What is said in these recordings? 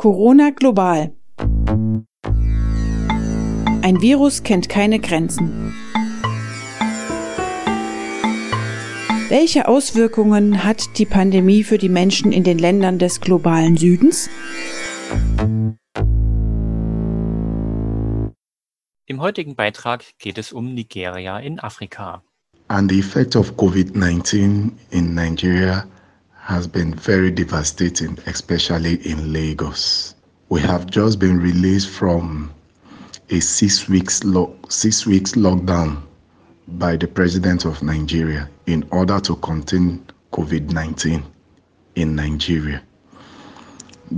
Corona global. Ein Virus kennt keine Grenzen. Welche Auswirkungen hat die Pandemie für die Menschen in den Ländern des globalen Südens? Im heutigen Beitrag geht es um Nigeria in Afrika. And the effect of COVID-19 in Nigeria has been very devastating, especially in Lagos. We have just been released from a six weeks lo- six weeks lockdown by the president of Nigeria in order to contain COVID 19 in Nigeria.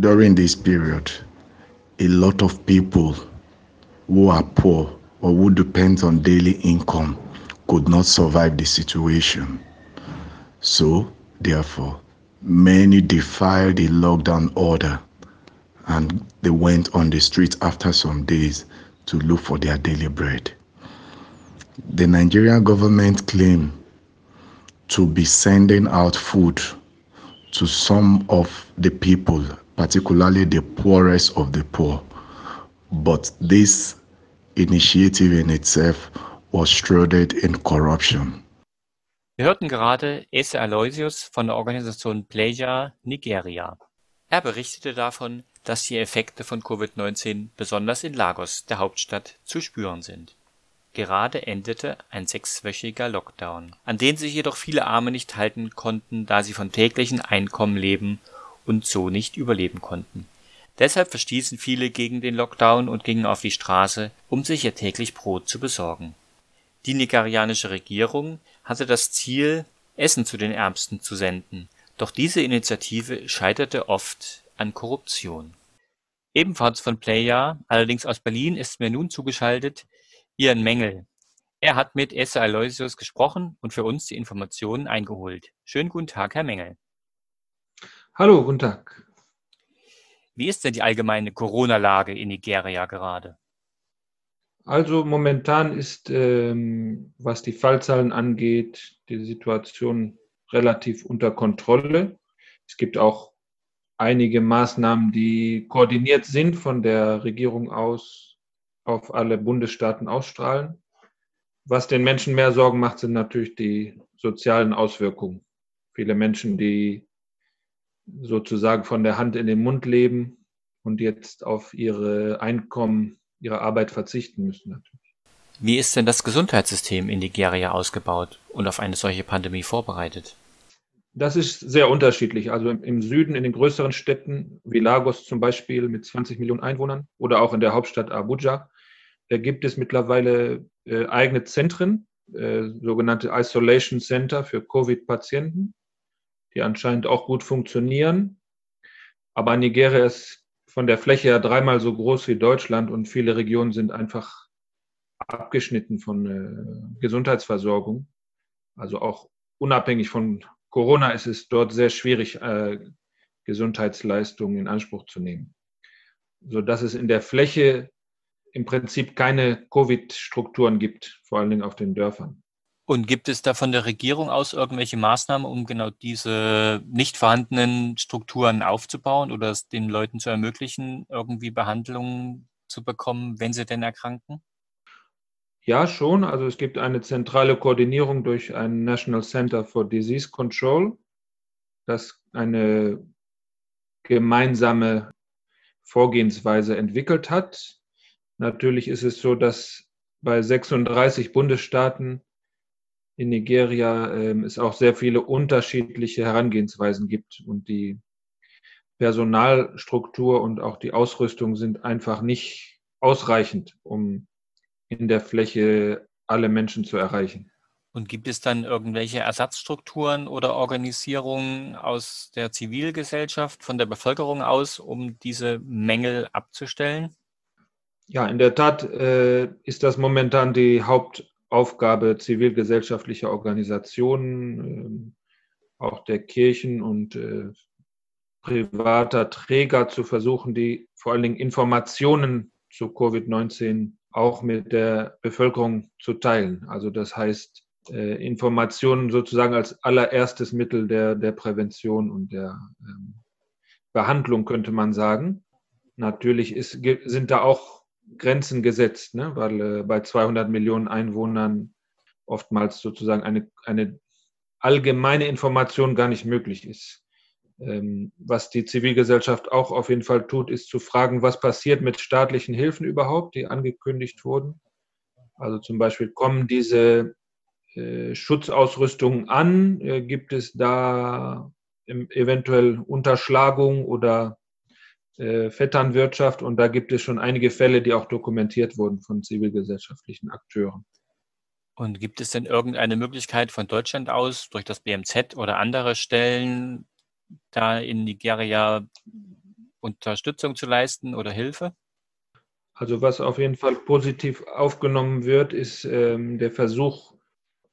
During this period, a lot of people who are poor or who depend on daily income could not survive the situation. So, therefore, many defied the lockdown order and they went on the streets after some days to look for their daily bread. The Nigerian government claimed to be sending out food to some of the people, particularly the poorest of the poor. But this initiative in itself was shrouded in corruption. Wir hörten gerade Ese Aloysius von der Organisation Pleja Nigeria. Er berichtete davon, dass die Effekte von Covid-19 besonders in Lagos, der Hauptstadt, zu spüren sind. Gerade endete ein sechswöchiger Lockdown, an den sich jedoch viele Arme nicht halten konnten, da sie von täglichen Einkommen leben und so nicht überleben konnten. Deshalb verstießen viele gegen den Lockdown und gingen auf die Straße, um sich ihr täglich Brot zu besorgen. Die nigerianische Regierung hatte das Ziel, Essen zu den Ärmsten zu senden, doch diese Initiative scheiterte oft an Korruption. Ebenfalls von Playa, allerdings aus Berlin, ist mir nun zugeschaltet Ian Mengel. Er hat mit Esse Aloysius gesprochen und für uns die Informationen eingeholt. Schönen guten Tag, Herr Mengel. Hallo, guten Tag. Wie ist denn die allgemeine Corona-Lage in Nigeria gerade? Also momentan ist, ähm, was die Fallzahlen angeht, die Situation relativ unter Kontrolle. Es gibt auch einige Maßnahmen, die koordiniert sind von der Regierung aus auf alle Bundesstaaten ausstrahlen. Was den Menschen mehr Sorgen macht, sind natürlich die sozialen Auswirkungen. Viele Menschen, die sozusagen von der Hand in den Mund leben und jetzt auf ihre Einkommen, ihre Arbeit verzichten müssen natürlich. Wie ist denn das Gesundheitssystem in Nigeria ausgebaut und auf eine solche Pandemie vorbereitet? Das ist sehr unterschiedlich. Also im Süden, in den größeren Städten wie Lagos zum Beispiel mit 20 Millionen Einwohnern oder auch in der Hauptstadt Abuja da gibt es mittlerweile äh, eigene Zentren, äh, sogenannte Isolation Center für Covid-Patienten, die anscheinend auch gut funktionieren. Aber Nigeria ist von der Fläche her dreimal so groß wie Deutschland und viele Regionen sind einfach abgeschnitten von äh, Gesundheitsversorgung. Also auch unabhängig von Corona ist es dort sehr schwierig, äh, Gesundheitsleistungen in Anspruch zu nehmen. So dass es in der Fläche im Prinzip keine Covid-Strukturen gibt, vor allen Dingen auf den Dörfern. Und gibt es da von der Regierung aus irgendwelche Maßnahmen, um genau diese nicht vorhandenen Strukturen aufzubauen oder es den Leuten zu ermöglichen, irgendwie Behandlungen zu bekommen, wenn sie denn erkranken? Ja, schon. Also es gibt eine zentrale Koordinierung durch ein National Center for Disease Control, das eine gemeinsame Vorgehensweise entwickelt hat. Natürlich ist es so, dass bei 36 Bundesstaaten in Nigeria äh, es auch sehr viele unterschiedliche Herangehensweisen gibt und die Personalstruktur und auch die Ausrüstung sind einfach nicht ausreichend, um in der Fläche alle Menschen zu erreichen. Und gibt es dann irgendwelche Ersatzstrukturen oder Organisierungen aus der Zivilgesellschaft, von der Bevölkerung aus, um diese Mängel abzustellen? Ja, in der Tat äh, ist das momentan die Hauptaufgabe zivilgesellschaftlicher Organisationen, äh, auch der Kirchen und äh, privater Träger zu versuchen, die vor allen Dingen Informationen zu Covid-19 auch mit der Bevölkerung zu teilen. Also das heißt, äh, Informationen sozusagen als allererstes Mittel der, der Prävention und der ähm, Behandlung, könnte man sagen. natürlich ist, sind da auch Grenzen gesetzt, ne? weil äh, bei 200 Millionen Einwohnern oftmals sozusagen eine, eine allgemeine Information gar nicht möglich ist. Ähm, was die Zivilgesellschaft auch auf jeden Fall tut, ist zu fragen, was passiert mit staatlichen Hilfen überhaupt, die angekündigt wurden. Also zum Beispiel kommen diese äh, Schutzausrüstungen an? Äh, gibt es da eventuell Unterschlagung oder äh, Vetternwirtschaft? Und da gibt es schon einige Fälle, die auch dokumentiert wurden von zivilgesellschaftlichen Akteuren. Und gibt es denn irgendeine Möglichkeit von Deutschland aus, durch das BMZ oder andere Stellen, da in Nigeria Unterstützung zu leisten oder Hilfe? Also was auf jeden Fall positiv aufgenommen wird, ist ähm, der Versuch,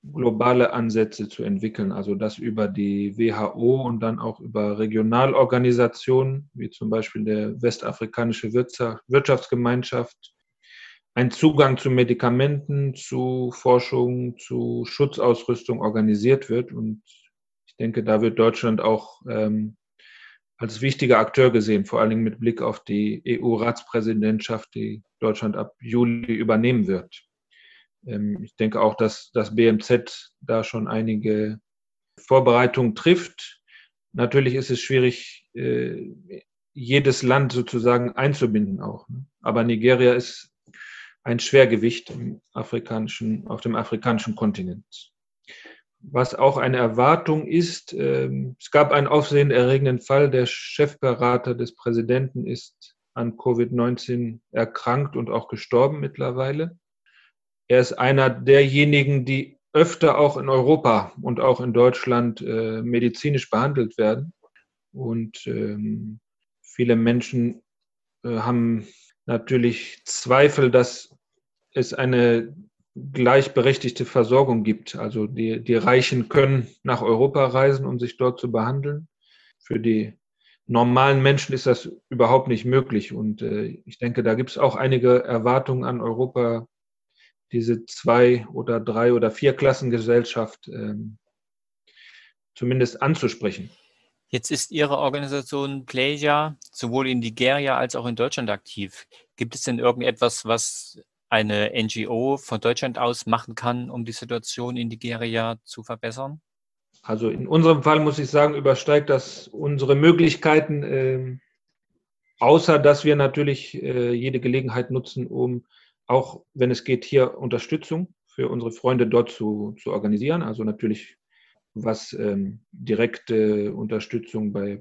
globale Ansätze zu entwickeln. Also das über die WHO und dann auch über Regionalorganisationen, wie zum Beispiel der Westafrikanische Wirtschaftsgemeinschaft, ein Zugang zu Medikamenten, zu Forschung, zu Schutzausrüstung organisiert wird. Und ich denke, da wird Deutschland auch ähm, als wichtiger Akteur gesehen, vor allen Dingen mit Blick auf die EU-Ratspräsidentschaft, die Deutschland ab Juli übernehmen wird. Ähm, ich denke auch, dass das BMZ da schon einige Vorbereitungen trifft. Natürlich ist es schwierig, äh, jedes Land sozusagen einzubinden auch. Ne? Aber Nigeria ist ein Schwergewicht im afrikanischen, auf dem afrikanischen Kontinent. Was auch eine Erwartung ist, ähm, es gab einen aufsehenerregenden Fall, der Chefberater des Präsidenten ist an Covid-19 erkrankt und auch gestorben mittlerweile. Er ist einer derjenigen, die öfter auch in Europa und auch in Deutschland äh, medizinisch behandelt werden. Und ähm, viele Menschen äh, haben natürlich Zweifel, dass es eine gleichberechtigte Versorgung gibt. Also die, die Reichen können nach Europa reisen, um sich dort zu behandeln. Für die normalen Menschen ist das überhaupt nicht möglich. Und äh, ich denke, da gibt es auch einige Erwartungen an Europa, diese zwei oder drei oder vier Klassengesellschaft ähm, zumindest anzusprechen. Jetzt ist Ihre Organisation Pleja sowohl in Nigeria als auch in Deutschland aktiv. Gibt es denn irgendetwas, was eine NGO von Deutschland aus machen kann, um die Situation in Nigeria zu verbessern? Also in unserem Fall muss ich sagen, übersteigt das unsere Möglichkeiten, äh, außer dass wir natürlich äh, jede Gelegenheit nutzen, um auch, wenn es geht, hier Unterstützung für unsere Freunde dort zu, zu organisieren. Also natürlich was ähm, direkte Unterstützung bei,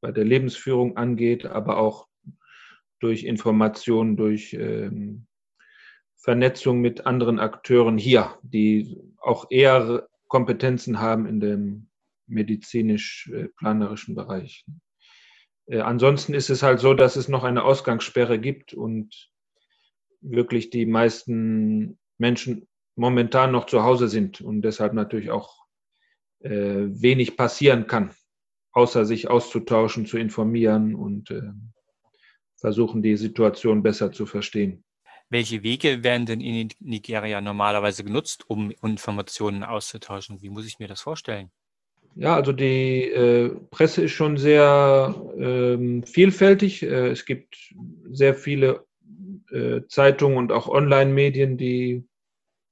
bei der Lebensführung angeht, aber auch durch Informationen, durch ähm, Vernetzung mit anderen Akteuren hier, die auch eher Kompetenzen haben in dem medizinisch-planerischen Bereich. Äh, ansonsten ist es halt so, dass es noch eine Ausgangssperre gibt und wirklich die meisten Menschen momentan noch zu Hause sind und deshalb natürlich auch äh, wenig passieren kann, außer sich auszutauschen, zu informieren und äh, versuchen, die Situation besser zu verstehen. Welche Wege werden denn in Nigeria normalerweise genutzt, um Informationen auszutauschen? Wie muss ich mir das vorstellen? Ja, also die äh, Presse ist schon sehr ähm, vielfältig. Äh, es gibt sehr viele Zeitungen und auch Online-Medien, die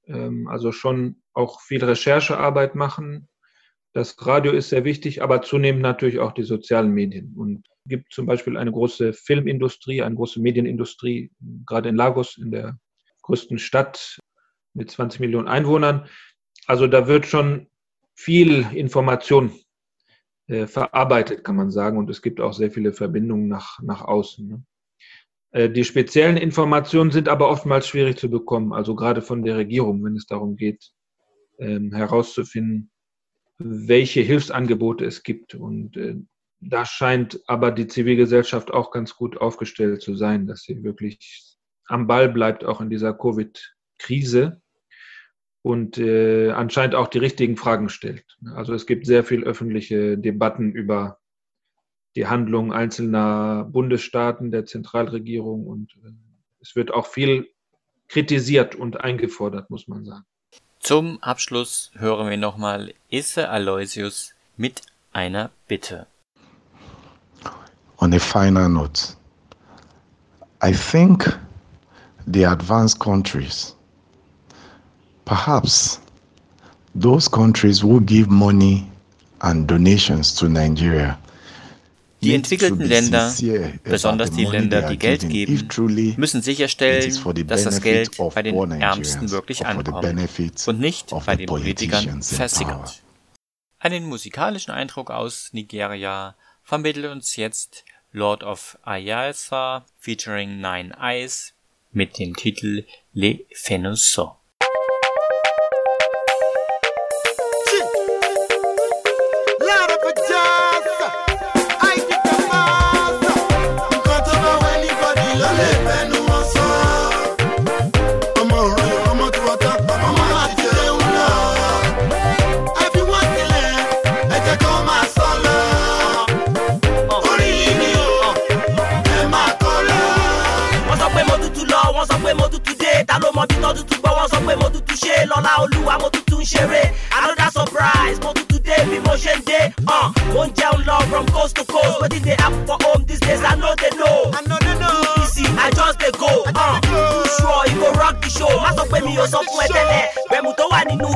ähm, also schon auch viel Recherchearbeit machen. Das Radio ist sehr wichtig, aber zunehmend natürlich auch die sozialen Medien. Und es gibt zum Beispiel eine große Filmindustrie, eine große Medienindustrie, gerade in Lagos, in der größten Stadt mit 20 Millionen Einwohnern. Also da wird schon viel Information äh, verarbeitet, kann man sagen. Und es gibt auch sehr viele Verbindungen nach, nach außen. Ne? Äh, die speziellen Informationen sind aber oftmals schwierig zu bekommen, also gerade von der Regierung, wenn es darum geht, ähm, herauszufinden, welche Hilfsangebote es gibt. Und äh, da scheint aber die Zivilgesellschaft auch ganz gut aufgestellt zu sein, dass sie wirklich am Ball bleibt, auch in dieser Covid-Krise und äh, anscheinend auch die richtigen Fragen stellt. Also es gibt sehr viel öffentliche Debatten über die Handlungen einzelner Bundesstaaten, der Zentralregierung und äh, es wird auch viel kritisiert und eingefordert, muss man sagen. Zum Abschluss hören wir nochmal Isse Aloysius mit einer Bitte. On a final note, I think the advanced countries, perhaps those countries who give money and donations to Nigeria die entwickelten Länder, besonders die Länder, die Geld geben, müssen sicherstellen, dass das Geld bei den Ärmsten wirklich ankommt und nicht bei den Politikern versickert. Einen musikalischen Eindruck aus Nigeria vermittelt uns jetzt Lord of Ayasa featuring Nine Eyes mit dem Titel Le Fenusso. sọ pé mi ò sọ fún ẹ tẹ́lẹ̀. Bẹ̀mù tó wà nínú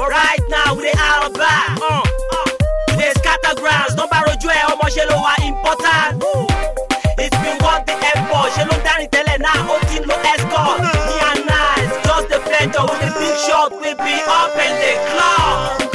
but right now we dey out back. Uh, uh. We dey scatter grounds, number ojú ẹ̀ ọmọ ṣe ló wà important. It's been one day effort, She ló ń in tẹ́lẹ̀ náà, ó ti ń escort. Me and Nice, just the plenty with the big shot, we be up in the club.